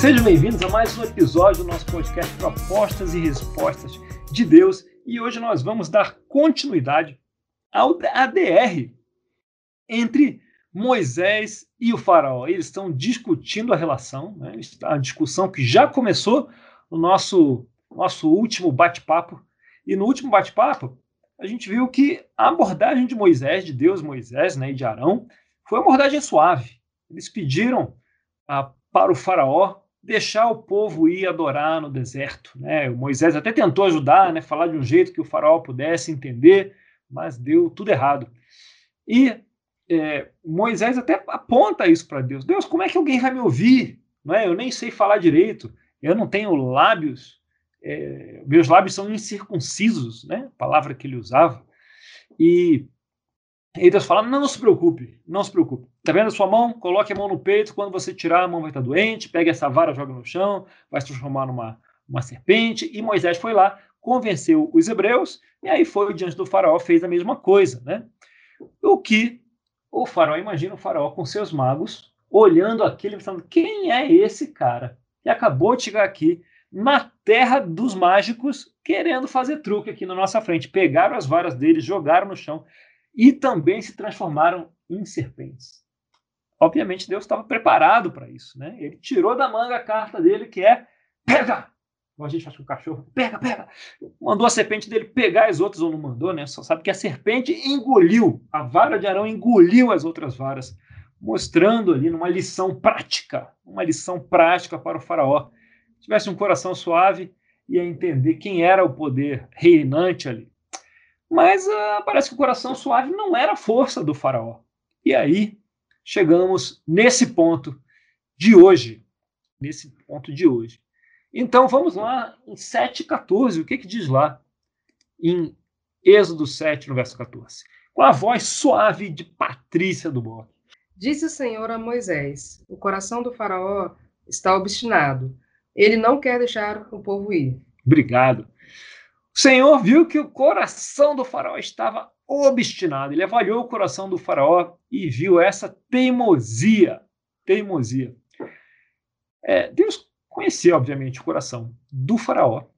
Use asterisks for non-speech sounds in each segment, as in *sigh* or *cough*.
Sejam bem-vindos a mais um episódio do nosso podcast Propostas e Respostas de Deus. E hoje nós vamos dar continuidade ao ADR entre Moisés e o faraó. Eles estão discutindo a relação, né? a discussão que já começou no nosso, nosso último bate-papo. E no último bate-papo, a gente viu que a abordagem de Moisés, de Deus, Moisés né, e de Arão, foi uma abordagem suave. Eles pediram ah, para o faraó deixar o povo ir adorar no deserto. Né? O Moisés até tentou ajudar, né, falar de um jeito que o faraó pudesse entender, mas deu tudo errado. E é, Moisés até aponta isso para Deus. Deus, como é que alguém vai me ouvir? Não é? Eu nem sei falar direito. Eu não tenho lábios. É, meus lábios são incircuncisos, né? A palavra que ele usava. E, e Deus fala: não, se preocupe, não se preocupe. Tá vendo a sua mão? Coloque a mão no peito. Quando você tirar, a mão vai estar doente. Pegue essa vara, joga no chão, vai se transformar numa uma serpente. E Moisés foi lá, convenceu os hebreus, e aí foi diante do faraó, fez a mesma coisa, né? O que o faraó, imagina o faraó com seus magos, olhando aquilo e pensando: quem é esse cara que acabou de chegar aqui na terra dos mágicos, querendo fazer truque aqui na nossa frente? Pegaram as varas deles, jogaram no chão e também se transformaram em serpentes. Obviamente, Deus estava preparado para isso. Né? Ele tirou da manga a carta dele, que é: pega! Como a gente faz com o cachorro, pega, pega. Mandou a serpente dele pegar as outras, ou não mandou, né? Só sabe que a serpente engoliu, a vara de Arão engoliu as outras varas, mostrando ali numa lição prática, uma lição prática para o faraó. Se tivesse um coração suave, ia entender quem era o poder reinante ali. Mas uh, parece que o coração suave não era a força do faraó. E aí chegamos nesse ponto de hoje, nesse ponto de hoje. Então vamos lá em 7,14. O que, que diz lá em Êxodo 7, no verso 14? Com a voz suave de Patrícia do Boque. Disse o Senhor a Moisés: O coração do Faraó está obstinado. Ele não quer deixar o povo ir. Obrigado. Senhor viu que o coração do Faraó estava obstinado. Ele avaliou o coração do Faraó e viu essa teimosia. Teimosia. É, Deus conhecer, obviamente, o coração do faraó.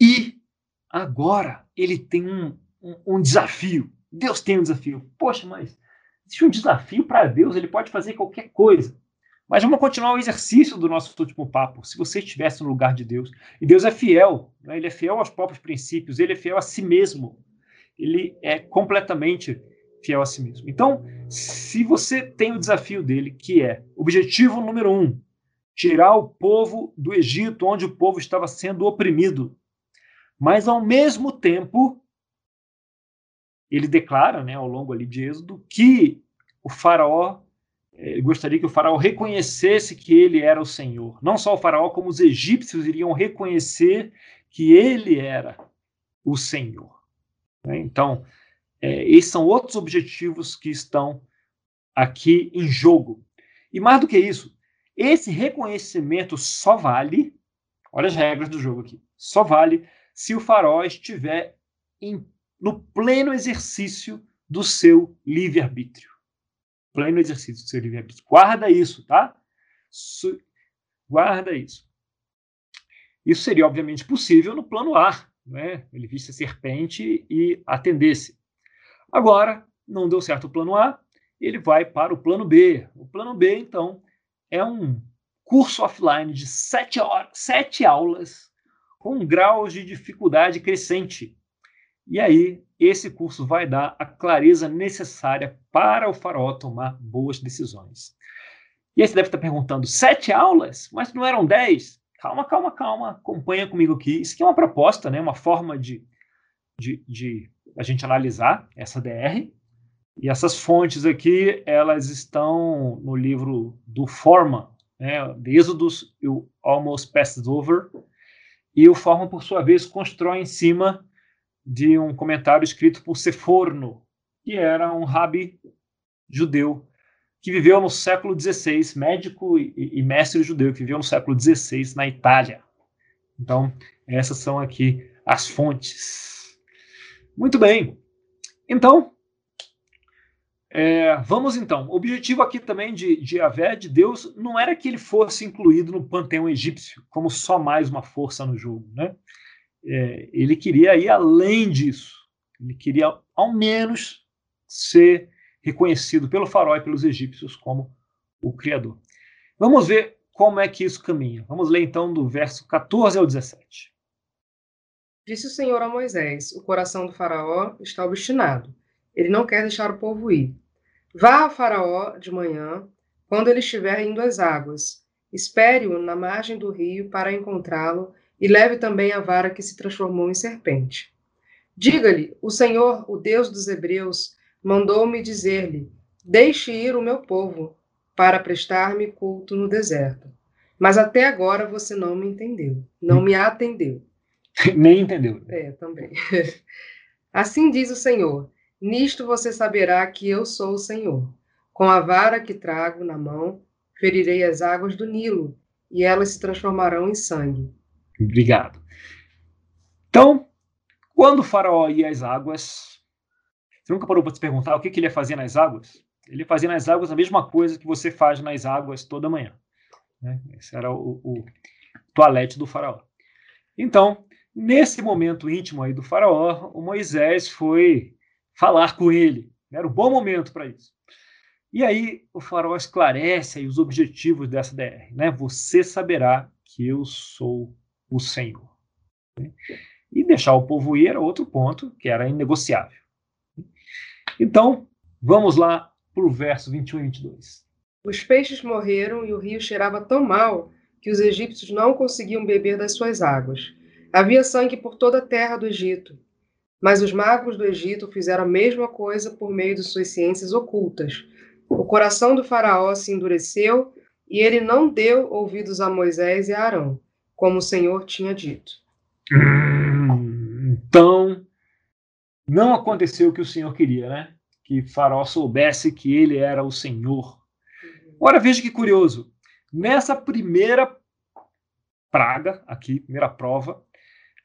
E agora ele tem um, um, um desafio. Deus tem um desafio. Poxa, mas existe um desafio para Deus, ele pode fazer qualquer coisa. Mas vamos continuar o exercício do nosso último papo. Se você estivesse no lugar de Deus, e Deus é fiel, né? ele é fiel aos próprios princípios, ele é fiel a si mesmo, ele é completamente fiel a si mesmo. Então, se você tem o desafio dele, que é objetivo número um, tirar o povo do Egito, onde o povo estava sendo oprimido. Mas, ao mesmo tempo, ele declara, né, ao longo ali de Êxodo, que o faraó ele gostaria que o faraó reconhecesse que ele era o Senhor. Não só o faraó, como os egípcios iriam reconhecer que ele era o Senhor. Né? Então, é, esses são outros objetivos que estão aqui em jogo. E mais do que isso, esse reconhecimento só vale, olha as regras do jogo aqui, só vale se o faraó estiver em, no pleno exercício do seu livre-arbítrio. Pleno exercício do seu livre-arbítrio. Guarda isso, tá? Su guarda isso. Isso seria, obviamente, possível no plano A, né? ele visse a serpente e atendesse. Agora, não deu certo o plano A, ele vai para o plano B. O plano B, então, é um curso offline de sete, horas, sete aulas com graus de dificuldade crescente. E aí, esse curso vai dar a clareza necessária para o faraó tomar boas decisões. E aí você deve estar perguntando: sete aulas? Mas não eram dez? Calma, calma, calma. Acompanha comigo aqui. Isso aqui é uma proposta, né? uma forma de, de, de a gente analisar essa DR. E essas fontes aqui, elas estão no livro do Forman, né, e o Almost Passed Over. E o Forman, por sua vez, constrói em cima de um comentário escrito por Seforno, que era um rabi judeu que viveu no século XVI, médico e, mestre judeu, que viveu no século XVI na Itália. Então, essas são aqui as fontes. Muito bem. Então, É, vamos então. O objetivo aqui também de, de de Deus, não era que ele fosse incluído no panteão egípcio como só mais uma força no jogo. Né? É, ele queria ir além disso. Ele queria, ao menos, ser reconhecido pelo faraó e pelos egípcios como o Criador. Vamos ver como é que isso caminha. Vamos ler então do verso 14 ao 17. Disse o Senhor a Moisés: O coração do Faraó está obstinado. Ele não quer deixar o povo ir. Vá a Faraó de manhã, quando ele estiver indo às águas. Espere-o na margem do rio para encontrá-lo e leve também a vara que se transformou em serpente. Diga-lhe: O Senhor, o Deus dos Hebreus, mandou-me dizer-lhe: Deixe ir o meu povo para prestar-me culto no deserto. Mas até agora você não me entendeu, não me atendeu. *laughs* Nem entendeu. É, também. *laughs* Assim diz o Senhor: Nisto você saberá que eu sou o Senhor. Com a vara que trago na mão, ferirei as águas do Nilo, e elas se transformarão em sangue. Obrigado. Então, quando o faraó ia às águas, você nunca parou para se perguntar o que, que ele ia fazer nas águas? Ele fazia nas águas a mesma coisa que você faz nas águas toda manhã. Né? Esse era o, o toalete do faraó. Então, nesse momento íntimo aí do faraó, o Moisés foi falar com ele. Era um bom momento para isso. E aí o faraó esclarece os objetivos dessa DR. Né? Você saberá que eu sou o Senhor. E deixar o povo ir era outro ponto que era inegociável. Então, vamos lá para o verso 21 e 22. Os peixes morreram e o rio cheirava tão mal que os egípcios não conseguiam beber das suas águas. Havia sangue por toda a terra do Egito. Mas os magos do Egito fizeram a mesma coisa por meio de suas ciências ocultas. O coração do faraó se endureceu e ele não deu ouvidos a Moisés e a Arão, como o Senhor tinha dito. Então, não aconteceu o que o Senhor queria, né? que Faraó soubesse que ele era o Senhor. Agora veja que curioso. Nessa primeira praga, aqui, primeira prova,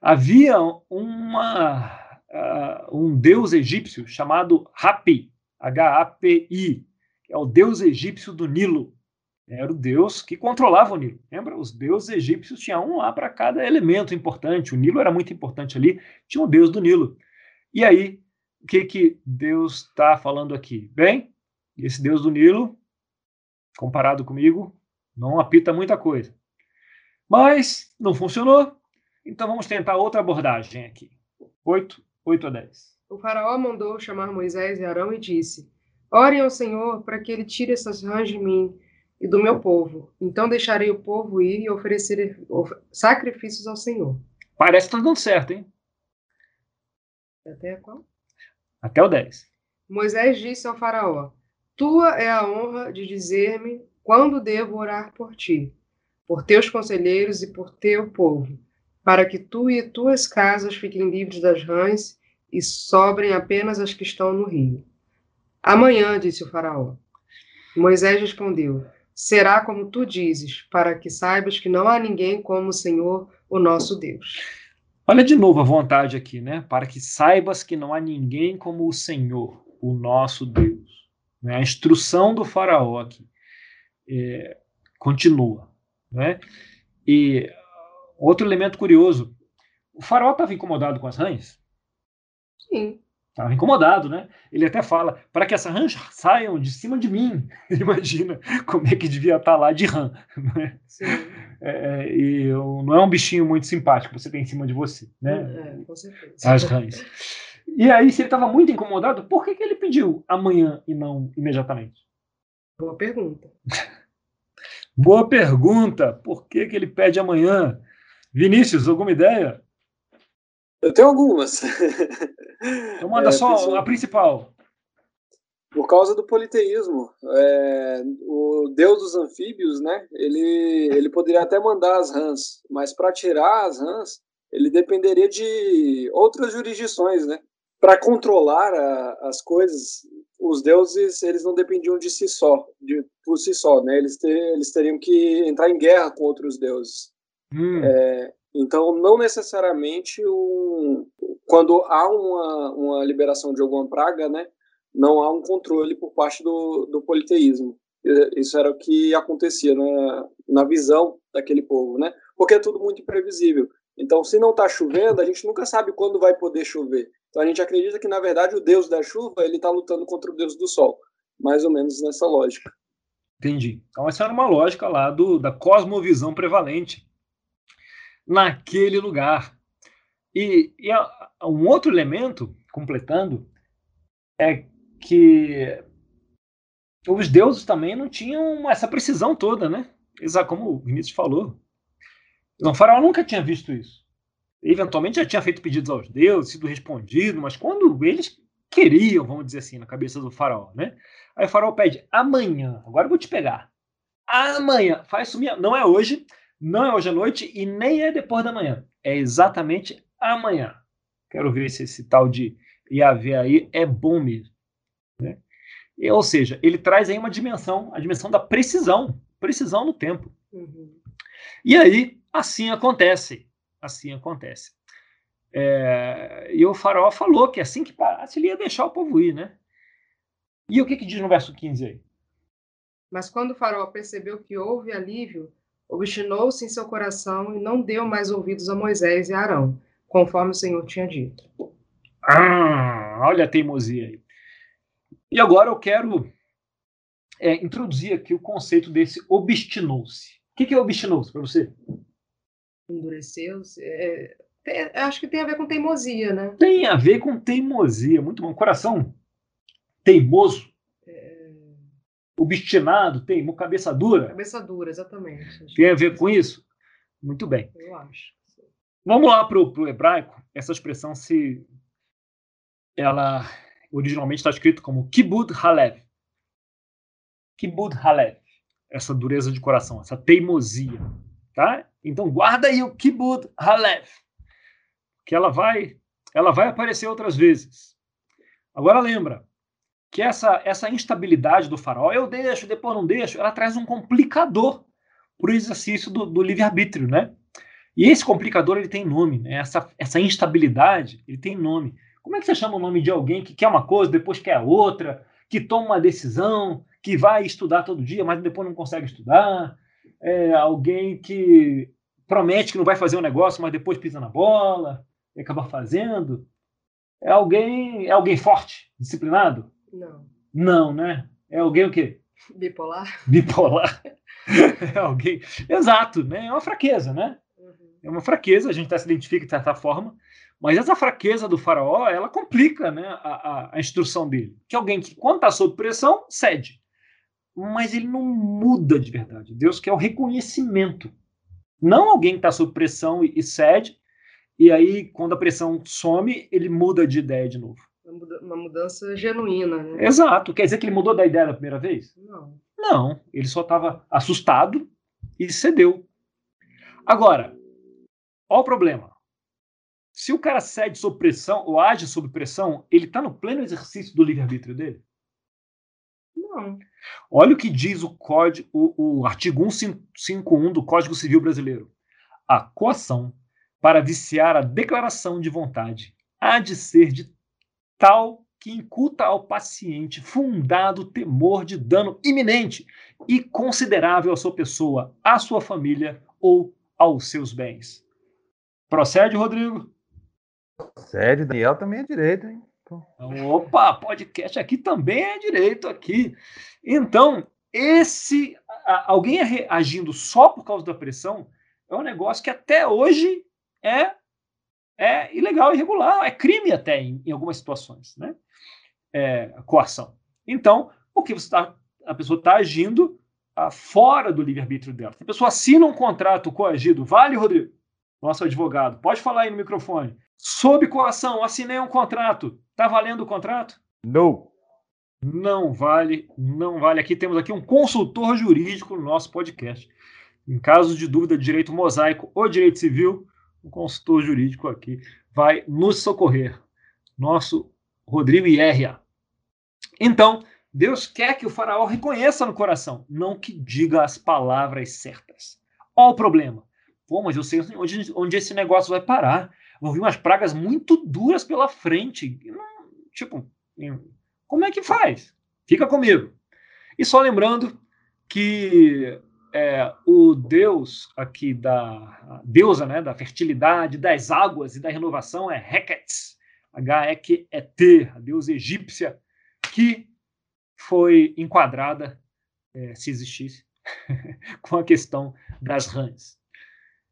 havia uma, uh, um deus egípcio chamado Hapi, H-A-P-I, que é o deus egípcio do Nilo. Era o deus que controlava o Nilo. Lembra? Os deuses egípcios tinham um lá para cada elemento importante. O Nilo era muito importante ali. Tinha o deus do Nilo. E aí o que, que Deus está falando aqui? Bem, esse Deus do Nilo, comparado comigo, não apita muita coisa. Mas não funcionou, então vamos tentar outra abordagem aqui. 8, 8 a 10. O faraó mandou chamar Moisés e Arão e disse: Orem ao Senhor para que ele tire essas rãs de mim e do meu povo. Então deixarei o povo ir e oferecer sacrifícios ao Senhor. Parece que está dando certo, hein? Até qual? Até o 10. Moisés disse ao Faraó: Tua é a honra de dizer-me quando devo orar por ti, por teus conselheiros e por teu povo, para que tu e tuas casas fiquem livres das rãs e sobrem apenas as que estão no rio. Amanhã, disse o Faraó. Moisés respondeu: Será como tu dizes, para que saibas que não há ninguém como o Senhor, o nosso Deus. Olha de novo a vontade aqui, né? Para que saibas que não há ninguém como o Senhor, o nosso Deus. Né? A instrução do faraó aqui é, continua. Né? E outro elemento curioso, o faraó estava incomodado com as rãs? Sim. Estava incomodado, né? Ele até fala, para que essas rãs saiam de cima de mim. *laughs* Imagina como é que devia estar lá de rã. *laughs* Né? É, é e não é um bichinho muito simpático você tem em cima de você, né? É, com certeza. As rãs. E aí, se ele estava muito incomodado, por que, que ele pediu amanhã e não imediatamente? Boa pergunta. *laughs* Boa pergunta. Por que, que ele pede amanhã? Vinícius, alguma ideia? Eu tenho algumas. Então manda é, só a principal. Por causa do politeísmo. É, o deus dos anfíbios, né? Ele, ele poderia até mandar as rãs, mas para tirar as rãs, ele dependeria de outras jurisdições, né? Para controlar a, as coisas, os deuses eles não dependiam de si só, de, por si só, né? Eles, ter, eles teriam que entrar em guerra com outros deuses. Hum. É, então, não necessariamente um, quando há uma, uma liberação de alguma praga, né, não há um controle por parte do, do politeísmo. Isso era o que acontecia na, na visão daquele povo, né? Porque é tudo muito imprevisível. Então, se não está chovendo, a gente nunca sabe quando vai poder chover. Então, a gente acredita que, na verdade, o deus da chuva ele está lutando contra o deus do sol. Mais ou menos nessa lógica. Entendi. Então, essa era uma lógica lá do, da cosmovisão prevalente naquele lugar. E, e a, um outro elemento, completando, é que os deuses também não tinham essa precisão toda, né? Como o Vinícius falou. O faraó nunca tinha visto isso. Eventualmente já tinha feito pedidos aos deuses, sido respondido, mas quando eles queriam, vamos dizer assim, na cabeça do faraó, né? Aí o faraó pede, amanhã, agora eu vou te pegar. Amanhã, faz sumir, não é hoje, não é hoje à noite e nem é depois da manhã. É exatamente amanhã. Quero ver se esse tal de Yahvé aí é bom mesmo. Né? E, ou seja, ele traz aí uma dimensão, a dimensão da precisão, precisão no tempo. Uhum. E aí, assim acontece. Assim acontece. É, e o faraó falou que assim que parasse, ele ia deixar o povo ir, né? E o que, que diz no verso 15 aí? Mas quando o faraó percebeu que houve alívio, obstinou-se em seu coração e não deu mais ouvidos a Moisés e a Arão, conforme o Senhor tinha dito. Ah, olha a teimosia aí. E agora eu quero é, introduzir aqui o conceito desse obstinou-se. O que, que é obstinou-se para você? Endureceu-se. É, acho que tem a ver com teimosia, né? Tem a ver com teimosia. Muito bom. Coração teimoso. É... Obstinado, teimo, cabeça dura. Cabeça dura, exatamente. Tem a ver com isso? Muito bem. Eu acho. Vamos lá para o hebraico. Essa expressão se ela originalmente está escrito como Kibud Halev. Kibud Halev. Essa dureza de coração, essa teimosia. Tá? Então guarda aí o Kibud Halev. Que ela vai, ela vai aparecer outras vezes. Agora lembra que essa, essa instabilidade do farol, eu deixo, depois não deixo, ela traz um complicador para o exercício do, do livre-arbítrio, né? E esse complicador ele tem nome, né? essa, essa instabilidade ele tem nome. Como é que você chama o nome de alguém que quer uma coisa, depois quer outra, que toma uma decisão, que vai estudar todo dia, mas depois não consegue estudar? É alguém que promete que não vai fazer um negócio, mas depois pisa na bola e acaba fazendo? É alguém, é alguém forte, disciplinado? Não. Não, né? É alguém o quê? Bipolar. *laughs* Bipolar. *laughs* é alguém. Exato, né? É uma fraqueza, né? Uhum. É uma fraqueza, a gente até se identifica de certa forma, mas essa fraqueza do faraó, ela complica né, a, a, a instrução dele. Que alguém que, quando está sob pressão, cede. Mas ele não muda de verdade. Deus quer o reconhecimento. Não alguém que está sob pressão e, e cede, e aí, quando a pressão some, ele muda de ideia de novo. Uma mudança genuína, né? Exato. Quer dizer que ele mudou da ideia da primeira vez? Não. Não. Ele só estava assustado e cedeu. Agora, olha o problema. Se o cara cede sob pressão ou age sob pressão, ele está no pleno exercício do livre-arbítrio dele? Não. Olha o que diz o, código, o, o artigo 151 do Código Civil Brasileiro. A coação para viciar a declaração de vontade há de ser de tal que incuta ao paciente fundado temor de dano iminente e considerável à sua pessoa, à sua família ou aos seus bens. Procede, Rodrigo? Sério, Daniel também é direito, hein? Opa, podcast aqui também é direito aqui. Então, esse alguém agindo só por causa da pressão é um negócio que até hoje é é ilegal, irregular, é crime até em, em algumas situações, né? É, coação. Então, porque você tá, a pessoa está agindo ah, fora do livre-arbítrio dela. Se a pessoa assina um contrato coagido, vale, Rodrigo? Nosso advogado, pode falar aí no microfone. Sob coação, assinei um contrato. Tá valendo o contrato? Não. Não vale, não vale. Aqui temos aqui um consultor jurídico no nosso podcast. Em caso de dúvida de direito mosaico ou direito civil, o consultor jurídico aqui vai nos socorrer. Nosso Rodrigo Ierria. Então, Deus quer que o faraó reconheça no coração, não que diga as palavras certas. Olha o problema. Pô, mas eu sei onde, onde esse negócio vai parar vão vir umas pragas muito duras pela frente. Tipo, Como é que faz? Fica comigo. E só lembrando que é, o Deus aqui da deusa, né, da fertilidade, das águas e da renovação é Heket, H-E-Q-E-T, a deusa egípcia, que foi enquadrada, é, se existisse, *laughs* com a questão das rãs.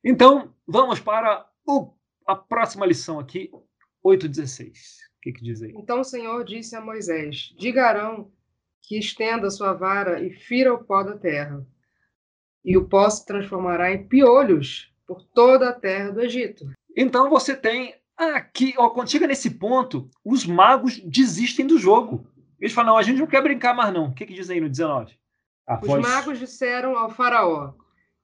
Então, vamos para o, a próxima lição aqui, 8.16. O que, que diz aí? Então o Senhor disse a Moisés: Diga Arão que estenda sua vara e fira o pó da terra, e o pó se transformará em piolhos por toda a terra do Egito. Então você tem aqui, ó, quando chega nesse ponto, os magos desistem do jogo. Eles falam: não, a gente não quer brincar mais, não. O que, que diz aí no 19? Os magos disseram ao Faraó: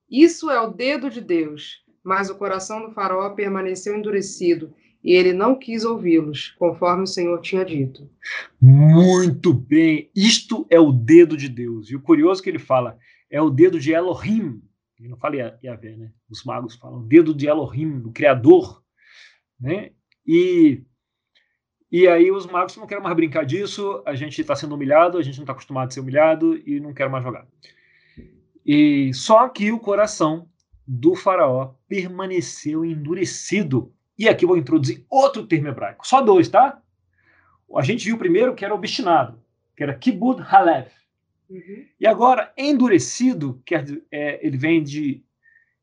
Isso é o dedo de Deus. Mas o coração do Faraó permaneceu endurecido e ele não quis ouvi-los, conforme o Senhor tinha dito. Muito bem, isto é o dedo de Deus. E o curioso é que ele fala é o dedo de Elohim. Ele não fala Yahvé, né? Os magos falam dedo de Elohim, do Criador. Né? E, e aí os magos não querem mais brincar disso, a gente está sendo humilhado, a gente não está acostumado a ser humilhado e não quer mais jogar. E só que o coração do faraó permaneceu endurecido e aqui vou introduzir outro termo hebraico. Só dois, tá? A gente viu primeiro que era obstinado, que era kibud halev. Uhum. E agora, endurecido, quer, é, ele vem de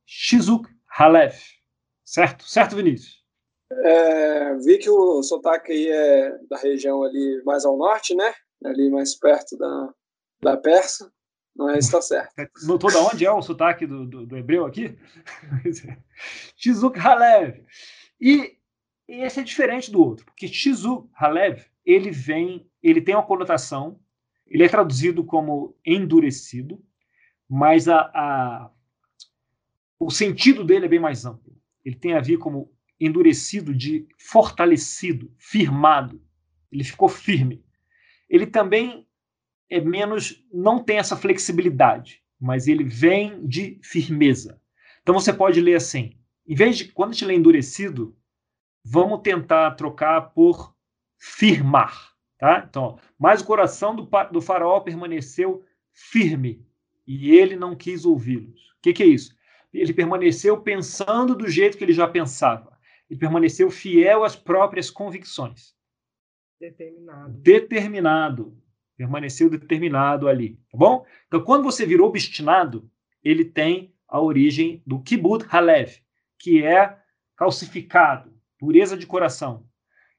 shizuk halev. Certo? Certo, Vinícius? É, vi que o sotaque aí é da região ali mais ao norte, né? Ali mais perto da, da Persa. Mas está certo. *laughs* Notou de onde é o sotaque do, do, do hebreu aqui? *laughs* Shizuk Halev. E, e, esse é diferente do outro, porque Shizu Halev, ele vem, ele tem uma conotação, ele é traduzido como endurecido, mas a, a, o sentido dele é bem mais amplo. Ele tem a ver como endurecido de fortalecido, firmado. Ele ficou firme. Ele também é menos, não tem essa flexibilidade, mas ele vem de firmeza. Então você pode ler assim: em vez de, quando a gente lê endurecido, vamos tentar trocar por firmar. Tá? Então, mas o coração do, do faraó permaneceu firme e ele não quis ouvi-los. O que, que é isso? Ele permaneceu pensando do jeito que ele já pensava. Ele permaneceu fiel às próprias convicções. Determinado. Determinado. Permaneceu determinado ali. Tá bom? Então, quando você virou obstinado, ele tem a origem do kibud halev, que é calcificado, pureza de coração.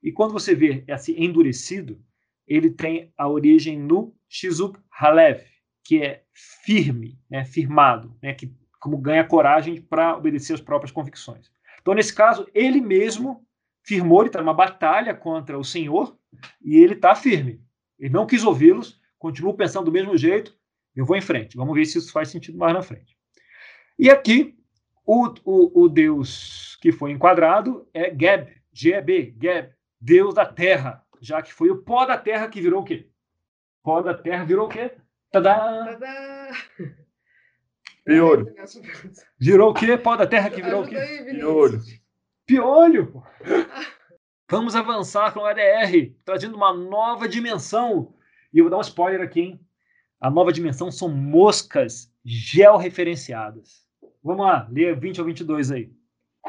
E quando você vê esse endurecido, ele tem a origem no shizuk halev, que é firme, né, firmado, né, que como ganha coragem para obedecer às próprias convicções. Então, nesse caso, ele mesmo firmou, ele está numa batalha contra o Senhor e ele está firme. Ele não quis ouvi-los, continua pensando do mesmo jeito, eu vou em frente. Vamos ver se isso faz sentido mais na frente. E aqui, o, o, o Deus que foi enquadrado é Geb, G-E-B, Geb, Deus da terra, já que foi o pó da terra que virou o quê? Pó da terra virou o quê? Tadá! Tadá! Piolho. Virou o quê? Pó da terra que virou o quê? Piolho. Piolho! *laughs* Vamos avançar com o ADR, trazendo uma nova dimensão. E eu vou dar um spoiler aqui, hein? A nova dimensão são moscas georreferenciadas. Vamos lá, lê 20 ou 22 aí.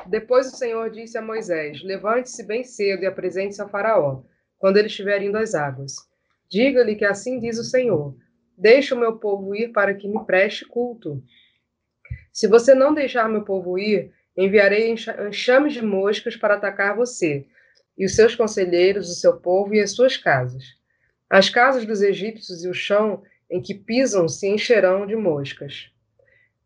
Depois o Senhor disse a Moisés: Levante-se bem cedo e apresente-se a Faraó, quando ele estiver indo às águas. Diga-lhe que assim diz o Senhor: Deixe o meu povo ir para que me preste culto. Se você não deixar meu povo ir, enviarei enxames de moscas para atacar você, e os seus conselheiros, o seu povo e as suas casas. As casas dos egípcios e o chão em que pisam se encherão de moscas.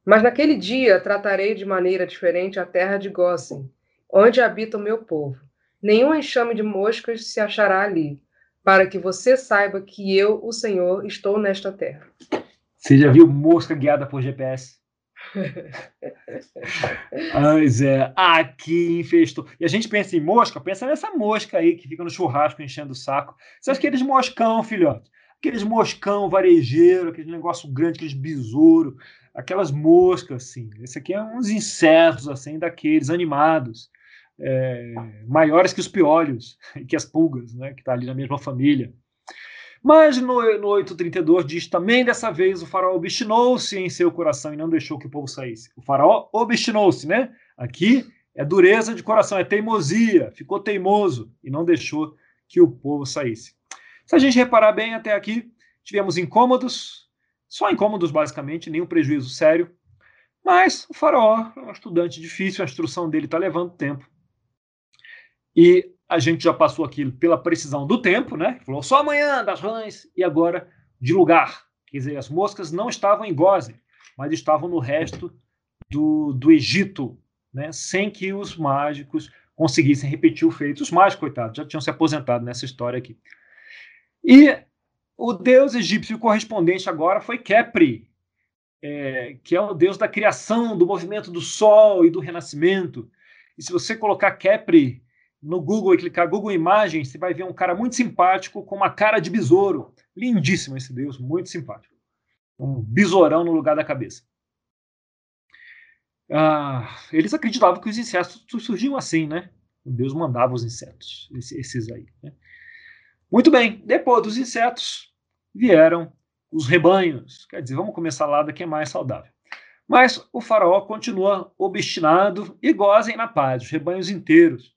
Mas naquele dia tratarei de maneira diferente a terra de Gósen, onde habita o meu povo. Nenhum enxame de moscas se achará ali, para que você saiba que eu, o Senhor, estou nesta terra. Você já viu mosca guiada por GPS? *laughs* Pois é, aqui infestou. E a gente pensa em mosca, pensa nessa mosca aí que fica no churrasco enchendo o saco. Você acha aqueles moscão, filhote? Aqueles moscão varejeiro, aquele negócio grande, aqueles besouro aquelas moscas, assim. Esse aqui é uns insetos, assim, daqueles animados, é, maiores que os piolhos, *laughs* que as pulgas, né, que está ali na mesma família. Mas no, no 832 diz também dessa vez o faraó obstinou-se em seu coração e não deixou que o povo saísse. O faraó obstinou-se, né? Aqui é dureza de coração, é teimosia, ficou teimoso e não deixou que o povo saísse. Se a gente reparar bem até aqui, tivemos incômodos, só incômodos basicamente, nenhum prejuízo sério. Mas o faraó é um estudante difícil, a instrução dele está levando tempo. E a gente já passou aqui pela precisão do tempo, né? Falou só amanhã das rãs e agora de lugar. Quer dizer, as moscas não estavam em Goze, mas estavam no resto do, do Egito, né? Sem que os mágicos conseguissem repetir o feito. Os mágicos, coitados, já tinham se aposentado nessa história aqui. E o deus egípcio correspondente agora foi Kepri, é, que é o deus da criação, do movimento do sol e do renascimento. E se você colocar Kepri no Google e clicar Google Imagens, você vai ver um cara muito simpático com uma cara de besouro. Lindíssimo esse Deus, muito simpático. Um besourão no lugar da cabeça. Ah, eles acreditavam que os insetos surgiam assim, né? Deus mandava os insetos, esses aí. Né? Muito bem, depois dos insetos vieram os rebanhos. Quer dizer, vamos começar lá da que é mais saudável. Mas o faraó continua obstinado e gozem na paz, os rebanhos inteiros.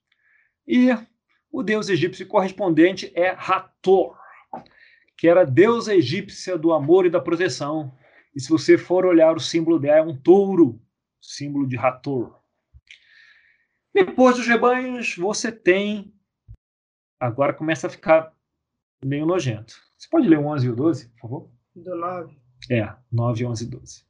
E o deus egípcio correspondente é Hathor, que era deusa egípcia do amor e da proteção. E se você for olhar o símbolo dela, é um touro, símbolo de Hathor. Depois dos rebanhos, você tem. Agora começa a ficar meio nojento. Você pode ler o 11 e o 12, por favor? Do 9. É, 9, 11 e 12.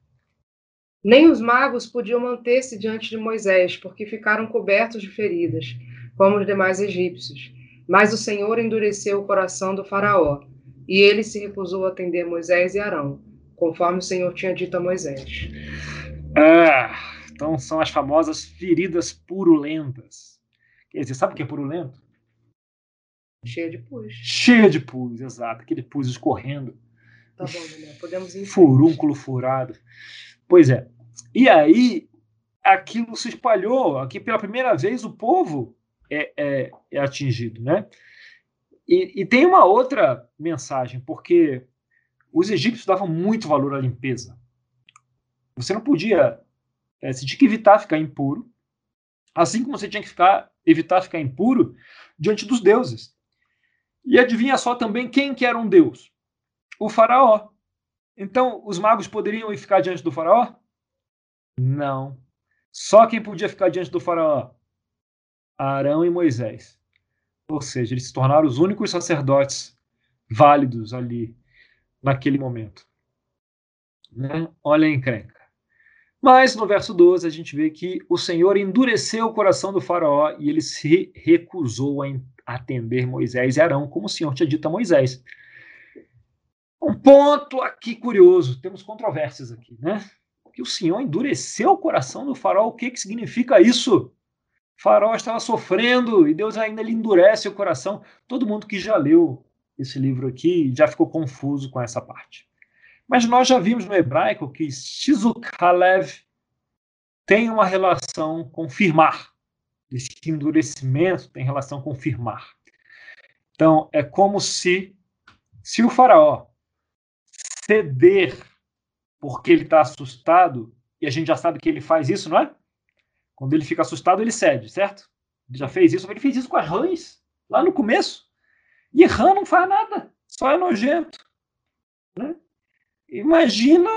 Nem os magos podiam manter-se diante de Moisés, porque ficaram cobertos de feridas como os demais egípcios. Mas o Senhor endureceu o coração do Faraó, e ele se recusou a atender Moisés e Arão, conforme o Senhor tinha dito a Moisés. Ah, então são as famosas feridas purulentas. Quer dizer, sabe o que é purulento? Cheia de pus. Cheia de pus, exato. Aquele pus escorrendo. Tá bom, Daniel, podemos ir. Furúnculo furado. Pois é. E aí, aquilo se espalhou. Aqui, pela primeira vez, o povo é, é, é atingido, né? E, e, tem uma outra mensagem, porque os egípcios davam muito valor à limpeza. Você não podia, é, você tinha que evitar ficar impuro, assim como você tinha que ficar, evitar ficar impuro diante dos deuses. E adivinha só também quem que era um deus? O faraó. Então, os magos poderiam ir ficar diante do faraó? Não. Só quem podia ficar diante do faraó? Arão e Moisés. Ou seja, eles se tornaram os únicos sacerdotes válidos ali, naquele momento. Né? Olha a encrenca. Mas no verso 12 a gente vê que o Senhor endureceu o coração do faraó e ele se recusou a atender Moisés e Arão, como o Senhor tinha dito a Moisés. Um ponto aqui curioso, temos controvérsias aqui, né? Que o Senhor endureceu o coração do faraó, o que, que significa isso? Faraó estava sofrendo e Deus ainda lhe endurece o coração. Todo mundo que já leu esse livro aqui já ficou confuso com essa parte. Mas nós já vimos no hebraico que Shizuk Halev tem uma relação com firmar. Esse endurecimento tem relação com firmar. Então, é como se, se o faraó ceder porque ele está assustado, e a gente já sabe que ele faz isso, não é? Quando ele fica assustado, ele cede, certo? Ele já fez isso, ele fez isso com as rãs, lá no começo. E rã não faz nada, só é nojento. Né? Imagina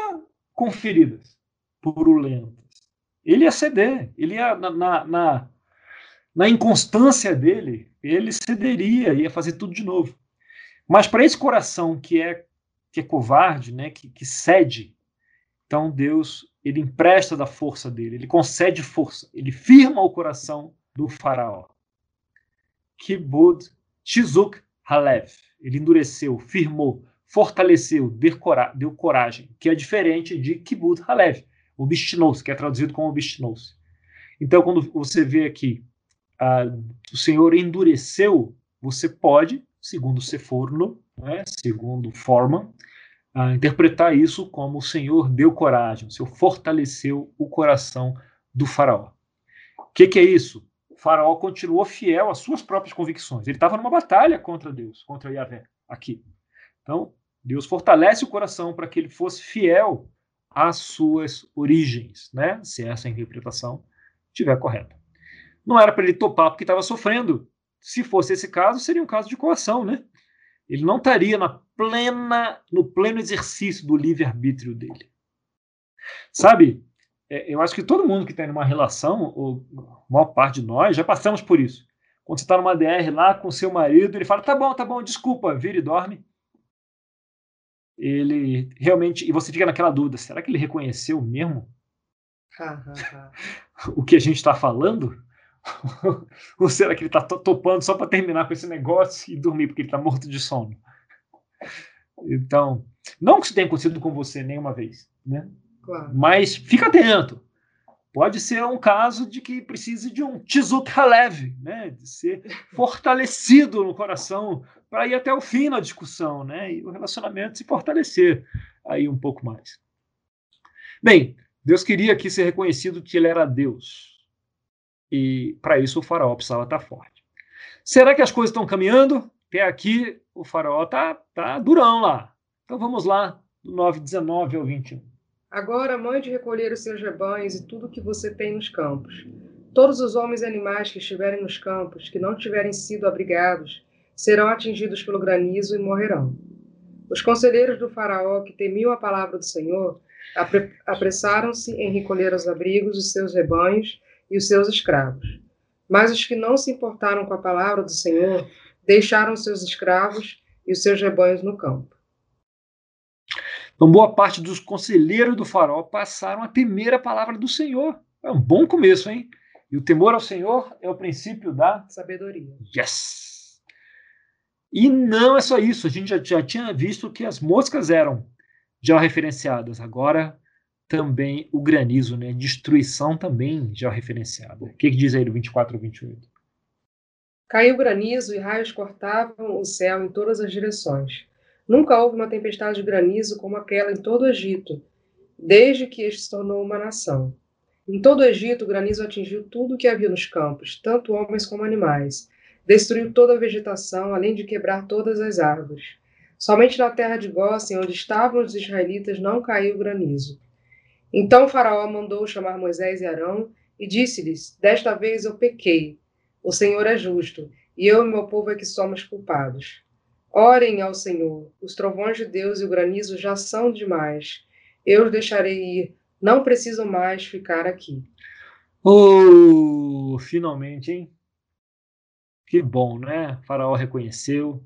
com feridas purulentas. Ele ia ceder, ele ia, na, na, na, na inconstância dele, ele cederia, ia fazer tudo de novo. Mas para esse coração que é que é covarde, né, que, que cede, então Deus ele empresta da força dele, ele concede força, ele firma o coração do faraó. Kibud Shizuk Halev. Ele endureceu, firmou, fortaleceu, deu coragem, que é diferente de Kibud Halev, obstinou-se, que é traduzido como obstinou-se. Então, quando você vê aqui, uh, o Senhor endureceu, você pode, segundo Seforno, né, segundo Forman, a interpretar isso como o Senhor deu coragem, o Senhor fortaleceu o coração do faraó. O que, que, é isso? O faraó continuou fiel às suas próprias convicções. Ele estava numa batalha contra Deus, contra Yahvé, aqui. Então, Deus fortalece o coração para que ele fosse fiel às suas origens, né? Se essa interpretação estiver correta. Não era para ele topar porque estava sofrendo. Se fosse esse caso, seria um caso de coação, né? Ele não estaria na plena, no pleno exercício do livre-arbítrio dele. Sabe, é, eu acho que todo mundo que está em uma relação, ou a maior parte de nós, já passamos por isso. Quando você está numa DR lá com seu marido, ele fala: tá bom, tá bom, desculpa, vira e dorme ele realmente. E você fica naquela dúvida: será que ele reconheceu mesmo *laughs* o que a gente está falando? Ou será que ele está topando só para terminar com esse negócio e dormir porque ele está morto de sono? Então, não que isso tenha acontecido com você nenhuma vez, né? Claro. Mas fica atento. Pode ser um caso de que precise de um tzut leve, né? De ser *laughs* fortalecido no coração para ir até o fim na discussão, né? E o relacionamento se fortalecer aí um pouco mais. Bem, Deus queria aqui ser reconhecido que ele era Deus. E para isso o faraó precisava estar forte. Será que as coisas estão caminhando? Até aqui o faraó tá, tá durão lá. Então vamos lá, do 9, 19 ao 21. Agora mande recolher os seus rebanhos e tudo que você tem nos campos. Todos os homens e animais que estiverem nos campos, que não tiverem sido abrigados, serão atingidos pelo granizo e morrerão. Os conselheiros do Faraó, que temiam a palavra do Senhor, apressaram-se em recolher aos abrigos os seus rebanhos e os seus escravos. Mas os que não se importaram com a palavra do Senhor deixaram seus escravos e os seus rebanhos no campo. Então, boa parte dos conselheiros do Faraó passaram a temer a palavra do Senhor. É um bom começo, hein? E o temor ao Senhor é o princípio da sabedoria. Yes! E não é só isso, a gente já, já tinha visto que as moscas eram georreferenciadas, agora também o granizo, né? Destruição também georreferenciada. O que, que diz aí do 24 ao 28? Caiu granizo e raios cortavam o céu em todas as direções. Nunca houve uma tempestade de granizo como aquela em todo o Egito, desde que este se tornou uma nação. Em todo o Egito, o granizo atingiu tudo o que havia nos campos, tanto homens como animais, Destruiu toda a vegetação, além de quebrar todas as árvores. Somente na terra de Gósen, onde estavam os israelitas, não caiu granizo. Então Faraó mandou chamar Moisés e Arão e disse-lhes: Desta vez eu pequei. O Senhor é justo, e eu e meu povo é que somos culpados. Orem ao Senhor. Os trovões de Deus e o granizo já são demais. Eu os deixarei ir. Não preciso mais ficar aqui. Oh, finalmente, hein? Que bom, né? O faraó reconheceu.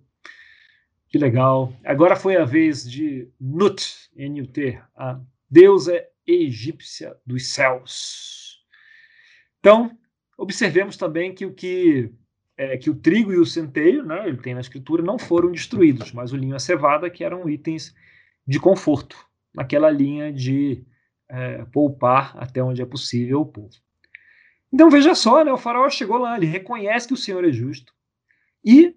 Que legal. Agora foi a vez de Nut, N-U-T, a deusa egípcia dos céus. Então, observemos também que o que é, que o trigo e o centeio, né, ele tem na escritura, não foram destruídos, mas o linho e a cevada, que eram itens de conforto, naquela linha de é, poupar até onde é possível o povo. Então veja só, né, o faraó chegou lá, ele reconhece que o Senhor é justo e,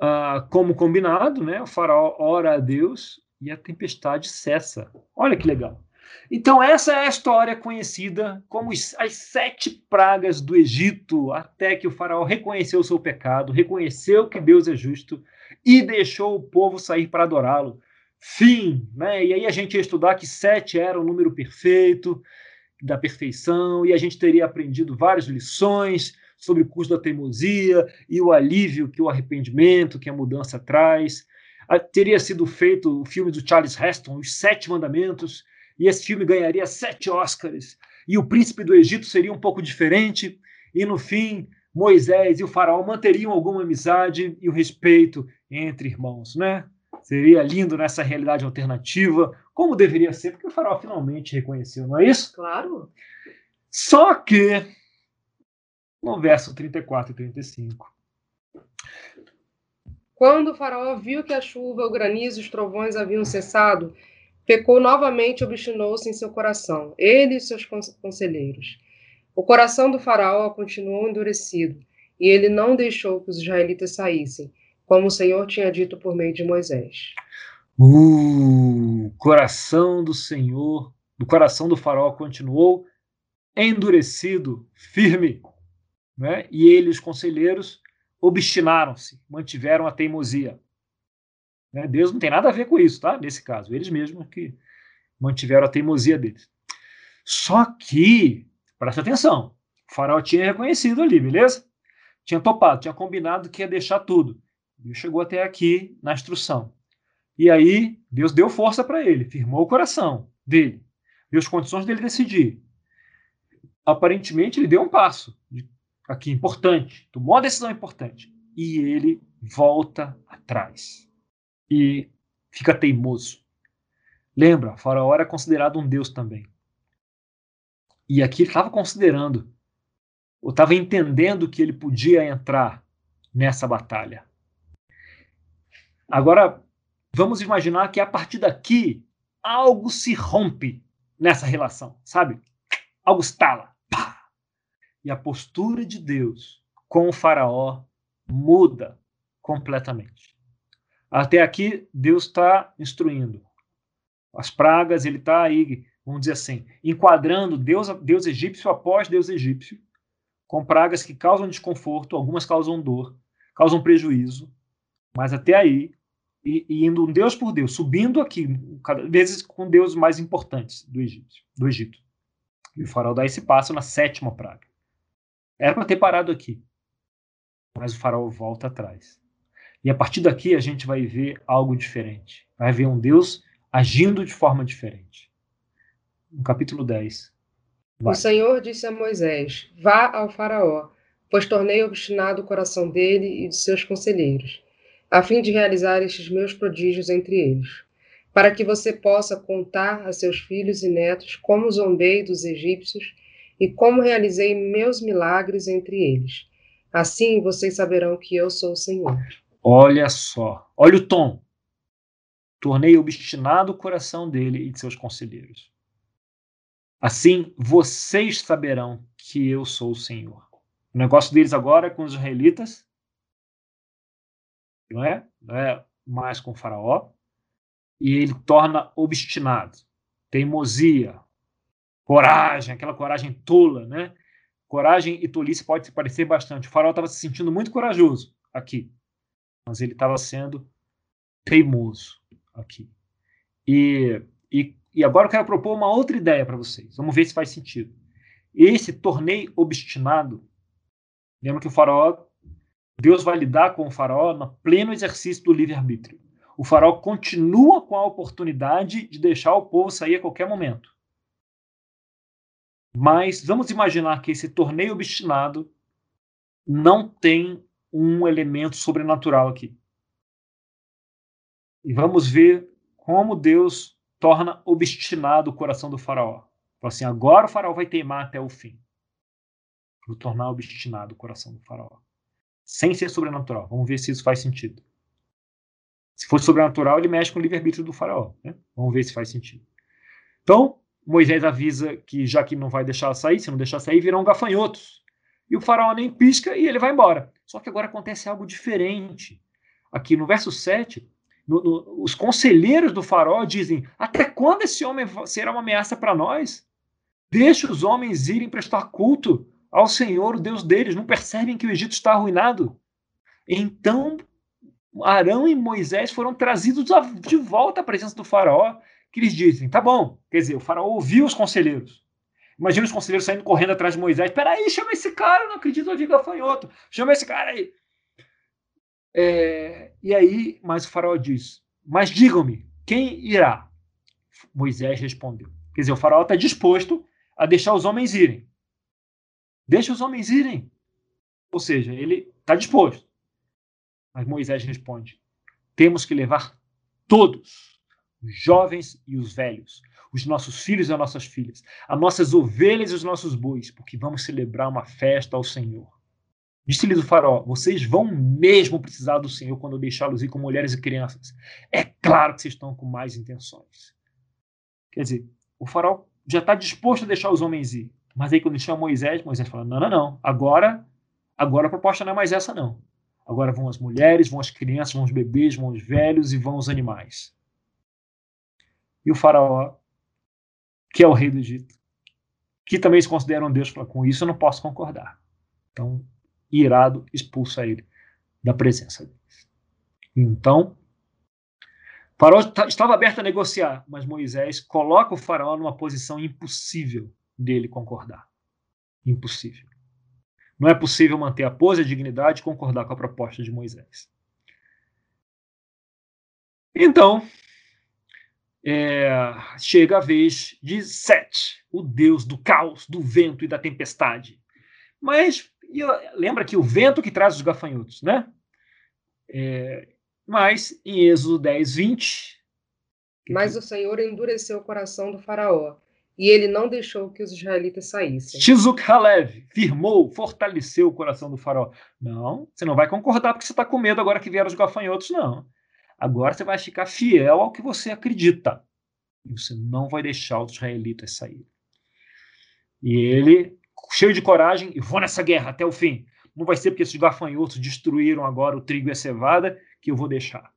ah, como combinado, né, o faraó ora a Deus e a tempestade cessa. Olha que legal. Então essa é a história conhecida como as sete pragas do Egito, até que o faraó reconheceu o seu pecado, reconheceu que Deus é justo e deixou o povo sair para adorá-lo. Fim, né? E aí a gente ia estudar que sete era o número perfeito, da perfeição, e a gente teria aprendido várias lições sobre o custo da teimosia e o alívio que o arrependimento, que a mudança traz. Teria sido feito o filme do Charles Heston, Os Sete Mandamentos, e esse filme ganharia sete Oscars. E o príncipe do Egito seria um pouco diferente, e no fim, Moisés e o faraó manteriam alguma amizade e o respeito entre irmãos, né? Seria lindo nessa realidade alternativa, como deveria ser, porque o faraó finalmente reconheceu, não é isso? Claro. Só que, no verso 34 e 35. Quando o faraó viu que a chuva, o granizo e os trovões haviam cessado, pecou novamente e obstinou-se em seu coração, ele e seus conselheiros. O coração do faraó continuou endurecido, e ele não deixou que os israelitas saíssem, como o Senhor tinha dito por meio de Moisés. O uh, coração do Senhor, do coração do faraó continuou endurecido, firme, né? e ele, os conselheiros, obstinaram-se, mantiveram a teimosia. Né? Deus não tem nada a ver com isso, tá? Nesse caso, eles mesmos que mantiveram a teimosia deles. Só que, presta atenção, o faraó tinha reconhecido ali, beleza? Tinha topado, tinha combinado que ia deixar tudo. Deus chegou até aqui na instrução. E aí, Deus deu força para ele, firmou o coração dele, deu as condições dele decidir. Aparentemente, ele deu um passo aqui importante, tomou uma decisão importante. E ele volta atrás. E fica teimoso. Lembra, Faraó era considerado um deus também. E aqui ele estava considerando, ou estava entendendo que ele podia entrar nessa batalha. Agora, vamos imaginar que a partir daqui algo se rompe nessa relação, sabe? Algo estala. E a postura de Deus com o Faraó muda completamente. Até aqui, Deus está instruindo. As pragas, ele está aí, vamos dizer assim, enquadrando Deus, Deus egípcio após Deus egípcio, com pragas que causam desconforto, algumas causam dor, causam prejuízo, mas até aí e, e, indo Deus por Deus, subindo aqui, cada vezes com deuses mais importantes do Egito. Do Egito. E o faraó dá esse passo na sétima praga. Era para ter parado aqui, mas o faraó volta atrás. E a partir daqui a gente vai ver algo diferente. Vai ver um Deus agindo de forma diferente. No capítulo 10. Vai. O Senhor disse a Moisés: Vá ao Faraó, pois tornei obstinado o coração dele e de seus conselheiros a fim de realizar estes meus prodígios entre eles, para que você possa contar a seus filhos e netos como zombei dos egípcios e como realizei meus milagres entre eles. Assim vocês saberão que eu sou o Senhor. Olha só, olha o tom. Tornei obstinado o coração dele e de seus conselheiros. Assim vocês saberão que eu sou o Senhor. O negócio deles agora é com os israelitas não é? Não é mais com o faraó. E ele torna obstinado, teimosia, coragem, aquela coragem tola, né? Coragem e tolice pode se parecer bastante. O faraó estava se sentindo muito corajoso aqui, mas ele estava sendo teimoso aqui. E, e, e agora eu quero propor uma outra ideia para vocês. Vamos ver se faz sentido. Esse torneio obstinado, lembra que o faraó Deus vai lidar com o faraó no pleno exercício do livre-arbítrio. O faraó continua com a oportunidade de deixar o povo sair a qualquer momento. Mas vamos imaginar que esse torneio obstinado não tem um elemento sobrenatural aqui. E vamos ver como Deus torna obstinado o coração do faraó. Assim, agora o faraó vai teimar até o fim. Vou tornar obstinado o coração do faraó sem ser sobrenatural. Vamos ver se isso faz sentido. Se for sobrenatural, ele mexe com o livre-arbítrio do faraó. Né? Vamos ver se faz sentido. Então, Moisés avisa que já que não vai deixar sair, se não deixar sair, virão gafanhotos. E o faraó nem pisca e ele vai embora. Só que agora acontece algo diferente. Aqui no verso 7, no, no, os conselheiros do faraó dizem: Até quando esse homem será uma ameaça para nós? Deixe os homens irem prestar culto ao Senhor, o Deus deles, não percebem que o Egito está arruinado. Então, Arão e Moisés foram trazidos de volta à presença do faraó, que eles dizem, tá bom, quer dizer, o faraó ouviu os conselheiros. Imagina os conselheiros saindo correndo atrás de Moisés. Peraí, chama esse cara, não acredito, vi gafanhoto. Chama esse cara aí. É, e aí, mas o faraó diz, mas digam-me, quem irá? Moisés respondeu. Quer dizer, o faraó está disposto a deixar os homens irem. Deixa os homens irem. Ou seja, ele está disposto. Mas Moisés responde: temos que levar todos, os jovens e os velhos, os nossos filhos e as nossas filhas, as nossas ovelhas e os nossos bois, porque vamos celebrar uma festa ao Senhor. Disse-lhes o faraó: Vocês vão mesmo precisar do Senhor quando eu deixá-los ir com mulheres e crianças. É claro que vocês estão com mais intenções. Quer dizer, o faraó já está disposto a deixar os homens ir. Mas aí quando ele chama Moisés, Moisés fala: não, não, não. Agora, agora a proposta não é mais essa, não. Agora vão as mulheres, vão as crianças, vão os bebês, vão os velhos e vão os animais. E o faraó, que é o rei do Egito, que também se considera um deus, fala: com isso eu não posso concordar. Então, irado, expulsa ele da presença deles. Então, faraó estava aberto a negociar, mas Moisés coloca o faraó numa posição impossível dele concordar. Impossível. Não é possível manter a pose a dignidade e concordar com a proposta de Moisés. Então, é, chega a vez de Sete, o deus do caos, do vento e da tempestade. Mas lembra que o vento que traz os gafanhotos, né? É, mas em Êxodo 10, 20. Mas o Senhor endureceu o coração do Faraó, e ele não deixou que os israelitas saíssem. Shizuk Halev firmou, fortaleceu o coração do Faraó. Não, você não vai concordar porque você está com medo agora que vieram os gafanhotos, não. Agora você vai ficar fiel ao que você acredita. E você não vai deixar os israelitas saírem. E ele, cheio de coragem, e vou nessa guerra até o fim. Não vai ser porque esses gafanhotos destruíram agora o trigo e a cevada que eu vou deixar.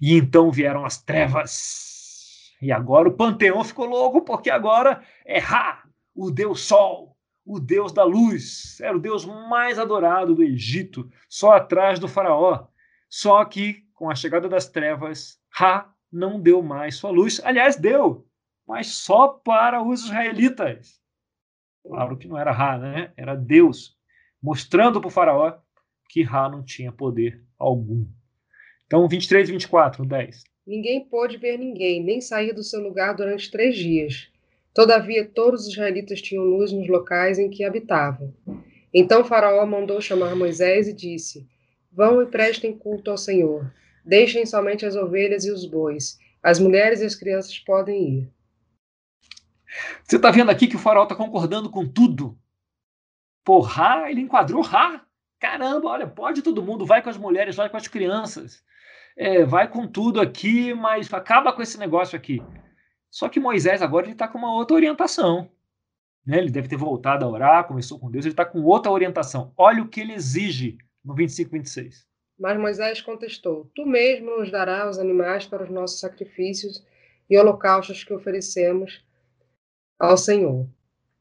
E então vieram as trevas. E agora o panteão ficou louco, porque agora é Ra, o deus Sol, o deus da luz. Era o deus mais adorado do Egito, só atrás do faraó. Só que com a chegada das trevas, Ra não deu mais sua luz. Aliás, deu, mas só para os israelitas. Claro que não era Ra, né? Era Deus, mostrando para o faraó que Ra não tinha poder algum. Então, 23 e 24, 10. Ninguém pôde ver ninguém, nem sair do seu lugar durante três dias. Todavia, todos os israelitas tinham luz nos locais em que habitavam. Então Faraó mandou chamar Moisés e disse: Vão e prestem culto ao Senhor. Deixem somente as ovelhas e os bois. As mulheres e as crianças podem ir. Você está vendo aqui que o faraó está concordando com tudo. Porra, ele enquadrou Ra. Caramba, olha, pode todo mundo, vai com as mulheres, vai com as crianças. É, vai com tudo aqui, mas acaba com esse negócio aqui. Só que Moisés agora ele está com uma outra orientação. Né? Ele deve ter voltado a orar, começou com Deus, ele está com outra orientação. Olha o que ele exige no 25, 26. Mas Moisés contestou: Tu mesmo nos darás os animais para os nossos sacrifícios e holocaustos que oferecemos ao Senhor.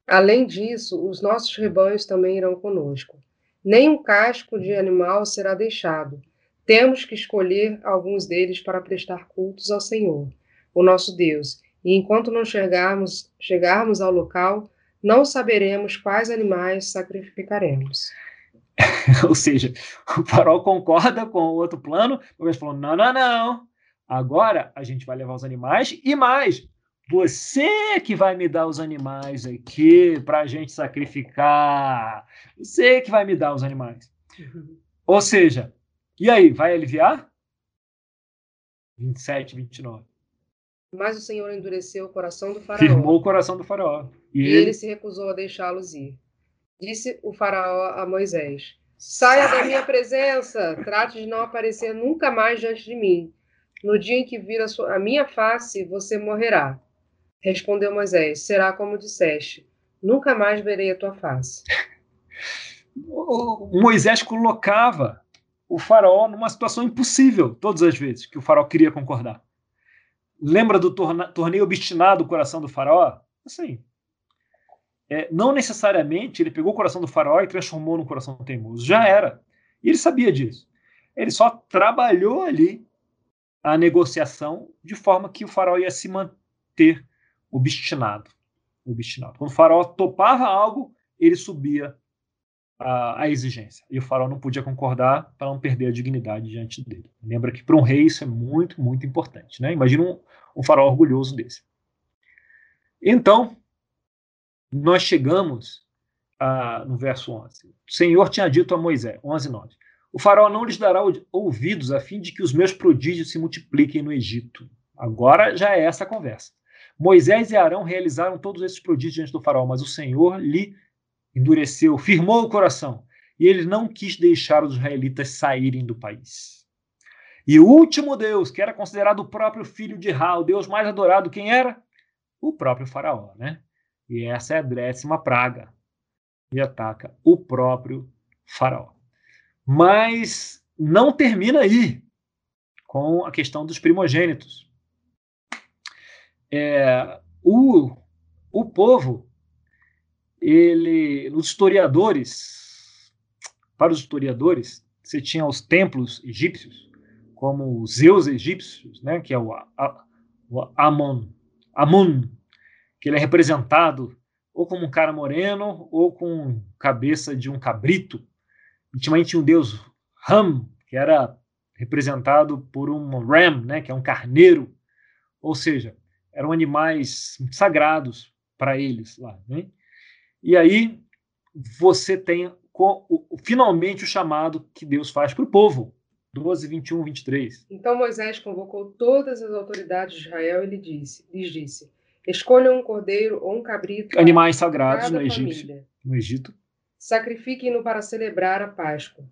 Além disso, os nossos rebanhos também irão conosco. Nem um casco de animal será deixado. Temos que escolher alguns deles para prestar cultos ao Senhor, o nosso Deus. E enquanto não chegarmos, chegarmos ao local, não saberemos quais animais sacrificaremos. *laughs* Ou seja, o farol concorda com o outro plano, o Gomes falou: não, não, não. Agora a gente vai levar os animais e mais. Você que vai me dar os animais aqui para a gente sacrificar. Você que vai me dar os animais. Uhum. Ou seja, e aí, vai aliviar? 27, 29. Mas o Senhor endureceu o coração do faraó. Firmou o coração do faraó. E, e ele... ele se recusou a deixá-los ir. Disse o faraó a Moisés: Saia da minha presença, trate de não aparecer nunca mais diante de mim. No dia em que vir a, sua, a minha face, você morrerá. Respondeu Moisés: Será como disseste, nunca mais verei a tua face. O Moisés colocava o faraó numa situação impossível todas as vezes que o faraó queria concordar. Lembra do torneio obstinado do coração do faraó? Assim, é, não necessariamente ele pegou o coração do faraó e transformou no coração teimoso. Já era. E ele sabia disso. Ele só trabalhou ali a negociação de forma que o faraó ia se manter obstinado. obstinado. Quando o faraó topava algo, ele subia a, a exigência. E o faraó não podia concordar para não perder a dignidade diante dele. Lembra que para um rei isso é muito, muito importante. Né? Imagina um, um faraó orgulhoso desse. Então, nós chegamos a, no verso 11. O Senhor tinha dito a Moisés, 11, 9. O faraó não lhes dará ouvidos a fim de que os meus prodígios se multipliquem no Egito. Agora já é essa a conversa. Moisés e Arão realizaram todos esses prodígios diante do faraó, mas o Senhor lhe endureceu, firmou o coração, e ele não quis deixar os israelitas saírem do país. E o último Deus, que era considerado o próprio filho de Ra, o Deus mais adorado, quem era? O próprio faraó, né? E essa é a décima praga e ataca o próprio faraó. Mas não termina aí com a questão dos primogênitos. É, o, o povo, ele, os historiadores, para os historiadores, você tinha os templos egípcios, como os Zeus egípcios, né, que é o, a, o Amon, Amun, que ele é representado ou como um cara moreno ou com cabeça de um cabrito. Ultimamente tinha um deus Ram, que era representado por um ram, né, que é um carneiro, ou seja, eram animais sagrados para eles lá. Né? E aí você tem finalmente o chamado que Deus faz para o povo. 12, 21, 23. Então Moisés convocou todas as autoridades de Israel e lhe disse, lhes disse: Escolham um cordeiro ou um cabrito. Animais sagrados no Egito, no Egito. Sacrifiquem-no para celebrar a Páscoa.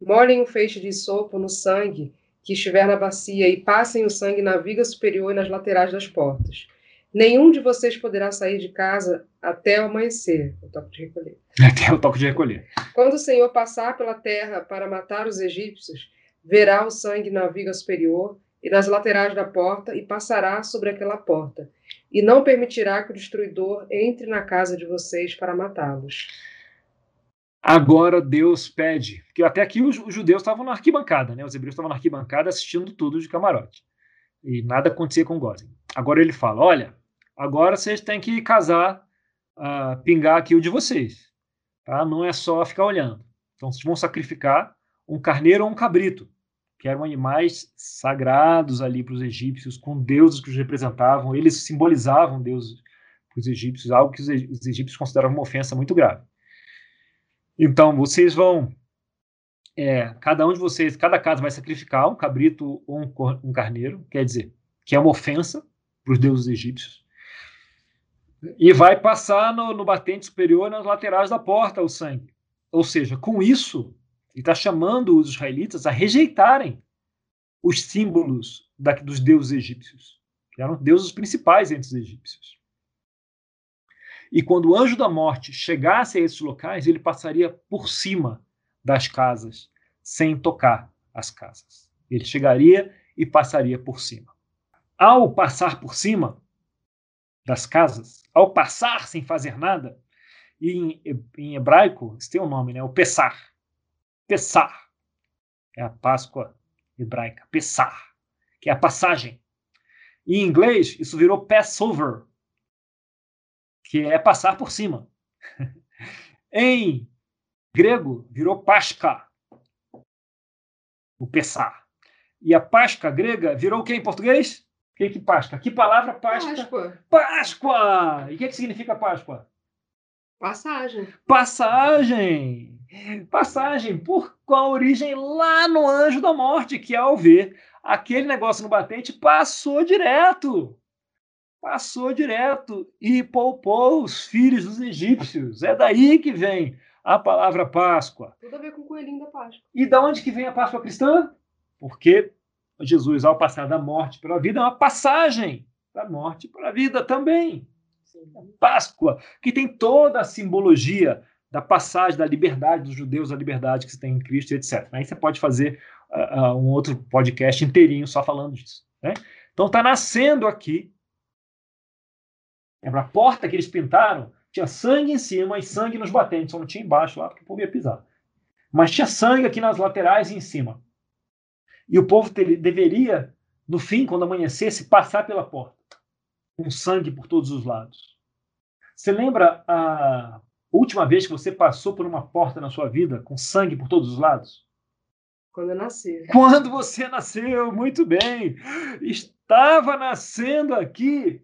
Molhem um feixe de sopo no sangue que estiver na bacia e passem o sangue na viga superior e nas laterais das portas. Nenhum de vocês poderá sair de casa até o amanhecer, o toque de recolher. *laughs* Até o toque de recolher. Quando o Senhor passar pela terra para matar os egípcios, verá o sangue na viga superior e nas laterais da porta e passará sobre aquela porta, e não permitirá que o destruidor entre na casa de vocês para matá-los. Agora Deus pede, porque até aqui os, judeus estavam na arquibancada, né? Os hebreus estavam na arquibancada assistindo tudo de camarote. E nada acontecia com Gozem. Agora ele fala: olha, agora vocês têm que casar, uh, pingar aqui o de vocês. Tá? Não é só ficar olhando. Então vocês vão sacrificar um carneiro ou um cabrito, que eram animais sagrados ali para os egípcios, com deuses que os representavam. Eles simbolizavam deuses para os egípcios, algo que os egípcios consideravam uma ofensa muito grave. Então vocês vão é, cada um de vocês, cada casa vai sacrificar um cabrito ou um, um carneiro, quer dizer, que é uma ofensa para os deuses egípcios, e vai passar no, no, batente superior nas laterais da porta o sangue. Ou seja, com isso, ele está chamando os israelitas a rejeitarem os símbolos da, dos deuses egípcios, que eram deuses principais entre os egípcios. E quando o anjo da morte chegasse a esses locais, ele passaria por cima das casas, sem tocar as casas. Ele chegaria e passaria por cima. Ao passar por cima das casas, ao passar sem fazer nada, e em, em hebraico, isso tem um nome, né? O Pessar. Pessar. É a Páscoa hebraica. Pessar. Que é a passagem. Em inglês, isso virou Passover, que é passar por cima. *laughs* em grego virou Pasca, o Pessar. E a Páscoa grega virou o que em português? O que, que Páscoa? Que palavra Páscoa? Páscoa. Páscoa! E o que, que significa Páscoa? Passagem. Passagem! Passagem, por qual origem lá no anjo da morte, que ao ver aquele negócio no batente, passou direto. Passou direto e poupou os filhos dos egípcios. É daí que vem a palavra Páscoa. Tudo a ver com o coelhinho da Páscoa. E da onde que vem a Páscoa cristã? Porque Jesus, ao passar da morte para a vida, é uma passagem da morte para a vida também. Páscoa, que tem toda a simbologia da passagem da liberdade dos judeus, da liberdade que se tem em Cristo, etc. Aí você pode fazer uh, um outro podcast inteirinho só falando disso. Né? Então está nascendo aqui. Lembra a porta que eles pintaram? Tinha sangue em cima e sangue nos batentes, só não tinha embaixo lá, porque o povo ia pisar. Mas tinha sangue aqui nas laterais e em cima. E o povo deveria, no fim, quando amanhecesse, passar pela porta, com sangue por todos os lados. Você lembra a última vez que você passou por uma porta na sua vida com sangue por todos os lados? Quando eu nasci. Quando você nasceu, muito bem. Estava nascendo aqui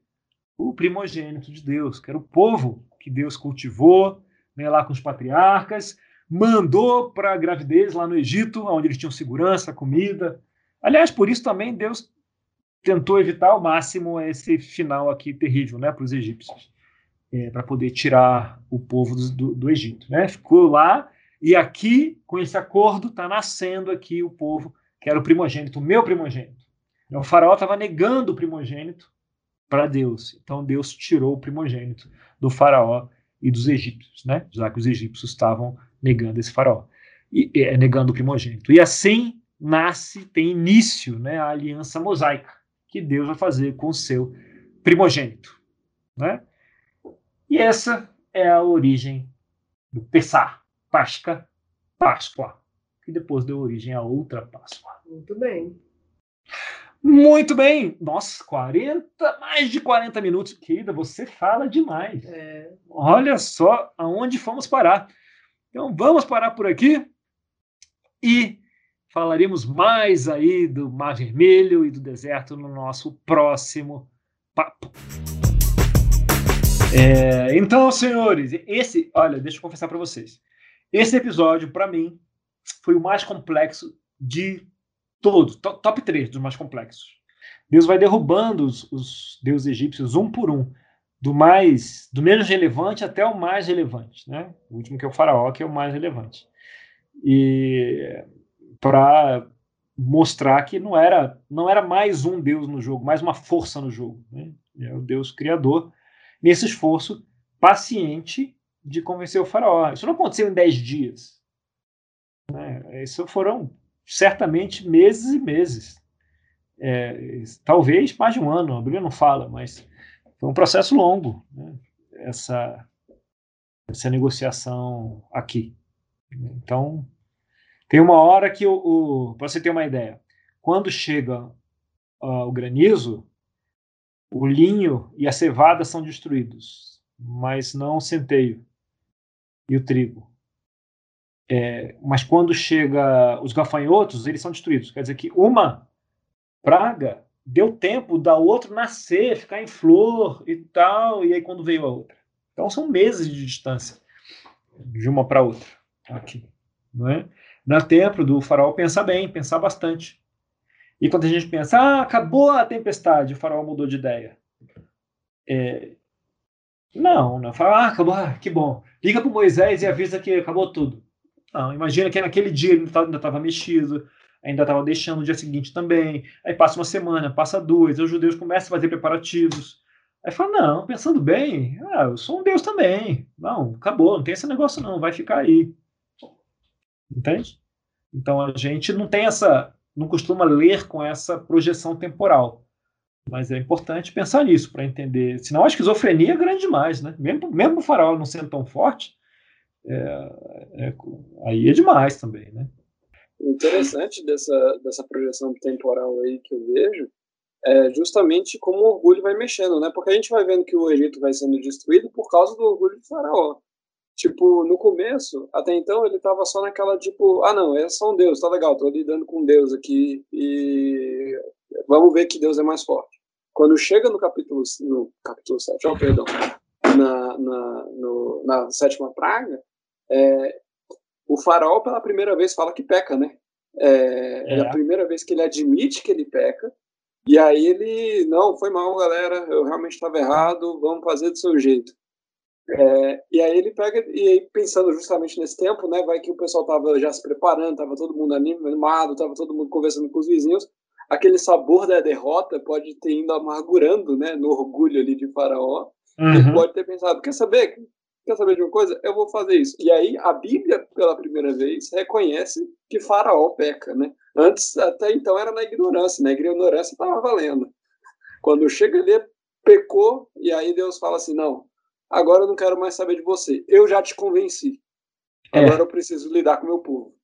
o primogênito de Deus, que era o povo que Deus cultivou né, lá com os patriarcas, mandou para a gravidez lá no Egito, onde eles tinham segurança, comida. Aliás, por isso também Deus tentou evitar ao máximo esse final aqui terrível né, para os egípcios, é, para poder tirar o povo do, do, Egito. Né? Ficou lá, e aqui, com esse acordo, está nascendo aqui o povo que era o primogênito, o meu primogênito. O faraó estava negando o primogênito para Deus. Então Deus tirou o primogênito do faraó e dos egípcios, né? Já que os egípcios estavam negando esse faraó e é, negando o primogênito. E assim nasce, tem início, né, a aliança mosaica que Deus vai fazer com o seu primogênito, né? E essa é a origem do Pessah, Páscoa, Páscoa, que depois deu origem a outra Páscoa. Muito bem. Muito bem. Nossa, 40, mais de 40 minutos. Querida, você fala demais. É, Olha só aonde fomos parar. Então vamos parar por aqui e falaremos mais aí do Mar Vermelho e do deserto no nosso próximo papo. É, então, senhores, esse, olha, deixa eu confessar para vocês. Esse episódio, para mim, foi o mais complexo de todos, to- top 3 dos mais complexos. Deus vai derrubando os, os deuses egípcios um por um do mais do menos relevante até o mais relevante, né? O último que é o faraó, que é o mais relevante. E para mostrar que não era não era mais um deus no jogo, mais uma força no jogo, né? É o Deus criador nesse esforço paciente de convencer o faraó. Isso não aconteceu em 10 dias. Né? Isso foram certamente meses e meses. É, talvez mais de um ano, a Bíblia não fala, mas foi um processo longo, né? essa, essa negociação aqui. Então, tem uma hora que, o, o para você ter uma ideia, quando chega uh, o granizo, o linho e a cevada são destruídos, mas não o centeio e o trigo. É, mas quando chega os gafanhotos, eles são destruídos. Quer dizer que uma praga deu tempo da outra nascer, ficar em flor e tal, e aí quando veio a outra. Então são meses de distância de uma para outra aqui, não é? Dá tempo do faraó pensar bem, pensar bastante. E quando a gente pensa, ah, acabou a tempestade, o faraó mudou de ideia. É, não, não. Fala, ah, acabou, ah, que bom. Liga para Moisés e avisa que acabou tudo. Não, imagina que naquele dia ele ainda estava mexido, ainda estava deixando o dia seguinte também. Aí passa uma semana, passa duas, os judeus começam a fazer preparativos. Aí fala, não, pensando bem, ah, eu sou um Deus também. Não, acabou, não tem esse negócio não, vai ficar aí. Entende? Então a gente não tem essa, não costuma ler com essa projeção temporal. Mas é importante pensar nisso para entender. Senão a esquizofrenia é grande demais, né? Mesmo, mesmo o faraó não sendo tão forte, é, é, aí é demais também, né? O interessante dessa, dessa projeção temporal aí que eu vejo é justamente como o orgulho vai mexendo, né? Porque a gente vai vendo que o Egito vai sendo destruído por causa do orgulho do faraó. Tipo, no começo, até então, ele tava só naquela, tipo, ah, não, é só um Deus, tá legal, tô lidando com Deus aqui e vamos ver que Deus é mais forte. Quando chega no capítulo, no capítulo 7, oh, perdão, na, na, no, na sétima praga, é, o faraó pela primeira vez fala que peca, né? É, é. é, a primeira vez que ele admite que ele peca, e aí ele, não, foi mal, galera, eu realmente estava errado, vamos fazer do seu jeito. É, e aí ele pega, e aí pensando justamente nesse tempo, né, vai que o pessoal tava já se preparando, tava todo mundo animado, tava todo mundo conversando com os vizinhos, aquele sabor da derrota pode ter ido amargurando, né, no orgulho ali de faraó, uhum. ele pode ter pensado, quer saber, quer saber de uma coisa? Eu vou fazer isso. E aí a Bíblia, pela primeira vez, reconhece que faraó peca, né, antes, até então era na ignorância, na né? ignorância estava valendo. Quando chega ali, pecou, e aí Deus fala assim, não, agora eu não quero mais saber de você. Eu já te convenci. Agora é. eu preciso lidar com o meu povo.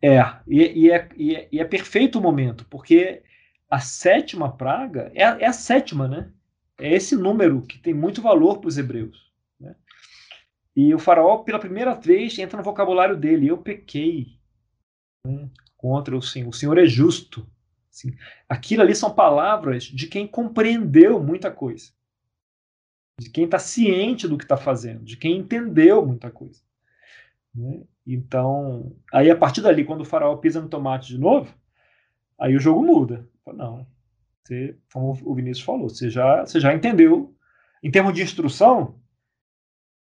É e, e é, e, é, e é perfeito o momento, porque a sétima praga é, é, a sétima, né? É esse número que tem muito valor para os hebreus. Né? E o faraó, pela primeira vez, entra no vocabulário dele. Eu pequei né, contra o Senhor. O Senhor é justo. Assim, aquilo ali são palavras de quem compreendeu muita coisa de quem está ciente do que está fazendo, de quem entendeu muita coisa. Né? Então, aí a partir dali, quando o faraó pisa no tomate de novo, aí o jogo muda. Não, você, como o Vinícius falou, você já, você já entendeu. Em termos de instrução,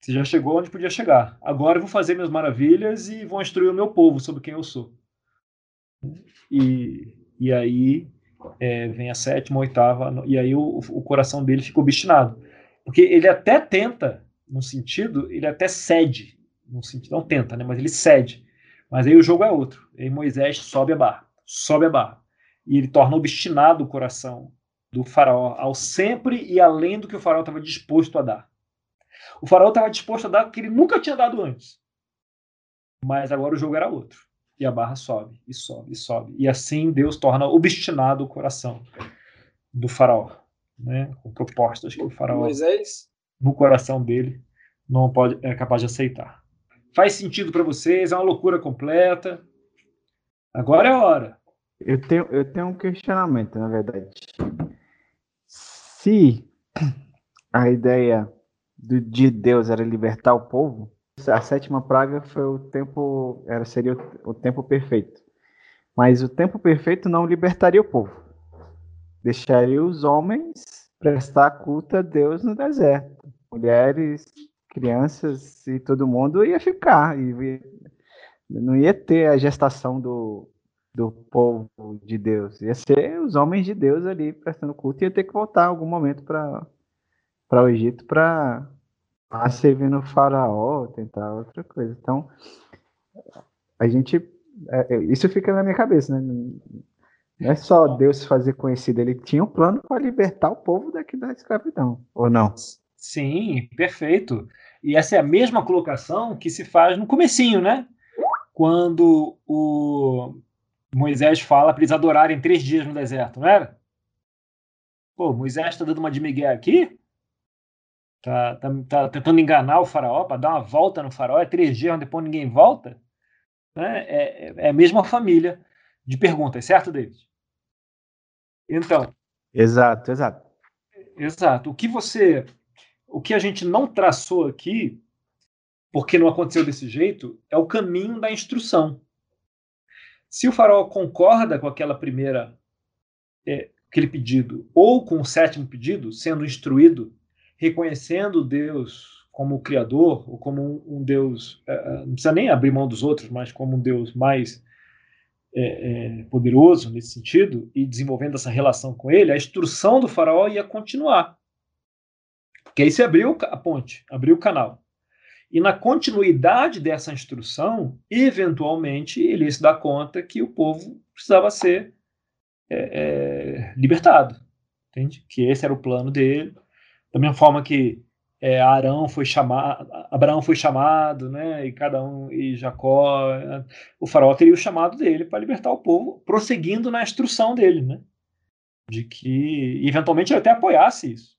você já chegou onde podia chegar. Agora eu vou fazer minhas maravilhas e vou instruir o meu povo sobre quem eu sou. E, e aí é, vem a sétima, a oitava, e aí o, o coração dele fica obstinado. Porque ele até tenta, no sentido, ele até cede, no sentido, não tenta, né, mas ele cede. Mas aí o jogo é outro. Aí Moisés sobe a barra, sobe a barra. E ele torna obstinado o coração do faraó ao sempre e além do que o faraó estava disposto a dar. O faraó estava disposto a dar o que ele nunca tinha dado antes. Mas agora o jogo era outro. E a barra sobe, e sobe, e sobe. E assim Deus torna obstinado o coração do faraó, né? com propostas que o faraó, Moisés, no coração dele, não pode, é capaz de aceitar. Faz sentido para vocês? É uma loucura completa. Agora é a hora. Eu tenho, eu tenho um questionamento, na verdade. Se a ideia do, de Deus era libertar o povo, a sétima praga foi o tempo, era seria o, o tempo perfeito. Mas o tempo perfeito não libertaria o povo. Deixaria os homens prestar culto a Deus no deserto. Mulheres, crianças e todo mundo ia ficar. E não ia ter a gestação do, do povo de Deus. Ia ser os homens de Deus ali prestando culto ia ter que voltar algum momento para o Egito para servir no faraó, tentar outra coisa. Então, a gente. É, é, isso fica na minha cabeça, né? Não é só Deus fazer conhecido, ele tinha um plano para libertar o povo daqui da escravidão, ou não? Sim, perfeito. E essa é a mesma colocação que se faz no comecinho, né? Quando o Moisés fala para eles adorarem três dias no deserto, não era? Pô, Moisés está dando uma de Miguel aqui? Tá, tá, tá, tentando enganar o faraó para dar uma volta no faraó, é três dias, depois ninguém volta? Né? É, é, é a mesma família de perguntas, certo, David? Então. Exato, exato. Exato. O que você. O que a gente não traçou aqui, porque não aconteceu desse jeito, é o caminho da instrução. Se o faraó concorda com aquela primeira, é, aquele pedido, ou com o sétimo pedido, sendo instruído, reconhecendo Deus como o Criador, ou como um, um Deus, é, é não precisa nem abrir mão dos outros, mas como um Deus mais é, é, poderoso nesse sentido, e desenvolvendo essa relação com ele, a instrução do faraó ia continuar. Porque aí se abriu a ponte, abriu o canal. E na continuidade dessa instrução, eventualmente, ele ia se dar conta que o povo precisava ser é, é, libertado. Entende? Que esse era o plano dele. Da mesma forma que é, Arão foi chamado, Abraão foi chamado, né? E cada um e Jacó, o faraó teria o chamado dele para libertar o povo, prosseguindo na instrução dele, né? De que eventualmente ele até apoiasse isso.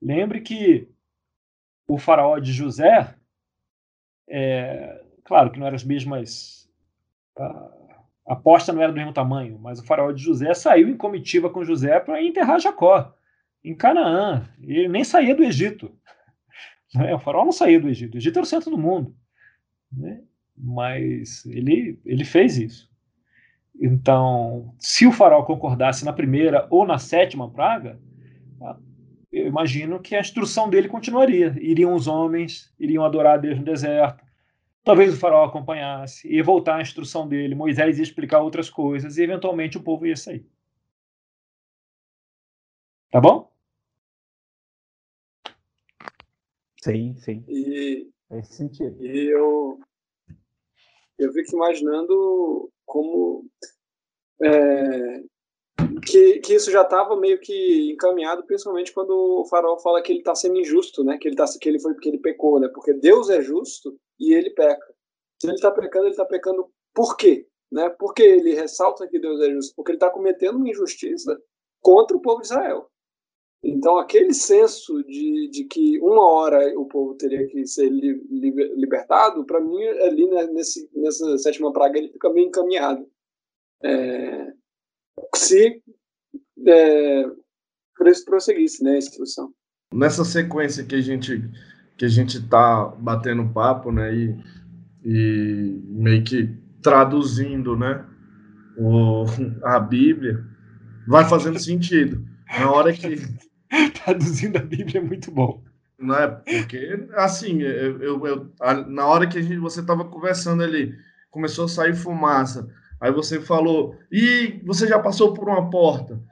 Lembre que o faraó de José, é, claro que não eram as mesmas. A, aposta não era do mesmo tamanho, mas o faraó de José saiu em comitiva com José para enterrar Jacó em Canaã. Ele nem saía do Egito. Né? *laughs* O faraó não saía do Egito. O Egito era o centro do mundo. Né? Mas ele, ele fez isso. Então, se o faraó concordasse na primeira ou na sétima praga, eu imagino que a instrução dele continuaria. Iriam os homens, iriam adorar a Deus no deserto. Talvez o faraó acompanhasse, ia voltar à instrução dele, Moisés ia explicar outras coisas e eventualmente o povo ia sair. Tá bom? Sim, sim. E, Faz sentido. e eu, eu fico imaginando como é, que, que isso já estava meio que encaminhado, principalmente quando o farol fala que ele está sendo injusto, né? Que ele tá, que ele foi porque ele pecou, né? Porque Deus é justo e ele peca. Se ele está pecando, ele está pecando por quê? Né? Porque ele ressalta que Deus é justo, porque ele está cometendo uma injustiça contra o povo de Israel. Então, aquele senso de, de que uma hora o povo teria que ser li, li, libertado, para mim, ali né, nesse, nessa sétima praga, ele fica meio encaminhado. É, se é, prosseguisse né, a instrução. Nessa sequência que a gente que a gente está batendo papo, né, e, e meio que traduzindo, né, o, a Bíblia, vai fazendo sentido. Na hora que traduzindo a Bíblia é muito bom. Não é porque assim, eu, eu, eu na hora que a gente, você estava conversando ali, começou a sair fumaça. Aí você falou, e você já passou por uma porta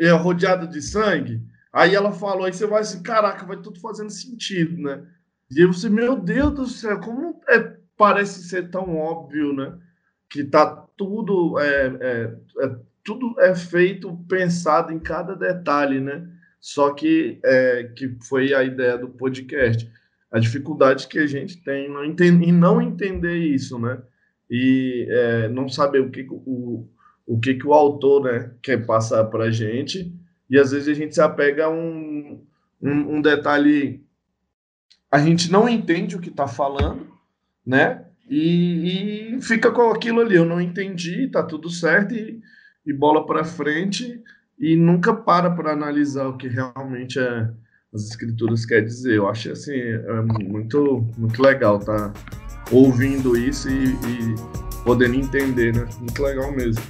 é, rodeada de sangue? Aí ela falou, aí você vai assim, caraca, vai tudo fazendo sentido, né? E aí você, meu Deus do céu, como é, parece ser tão óbvio, né? Que tá tudo, é, é, é, tudo é feito pensado em cada detalhe, né? Só que, é, que foi a ideia do podcast. A dificuldade que a gente tem em não entender isso, né? e é, não saber o que o, o que, que o autor né, quer passar para a gente, e às vezes a gente se apega a um, um, um detalhe, a gente não entende o que está falando, né? E, e, fica com aquilo ali, eu não entendi, tá tudo certo, e, e bola para frente, e nunca para para analisar o que realmente é, as escrituras quer dizer. Eu acho assim, é muito, muito legal tá ouvindo isso e, e podendo entender, né? Muito legal mesmo.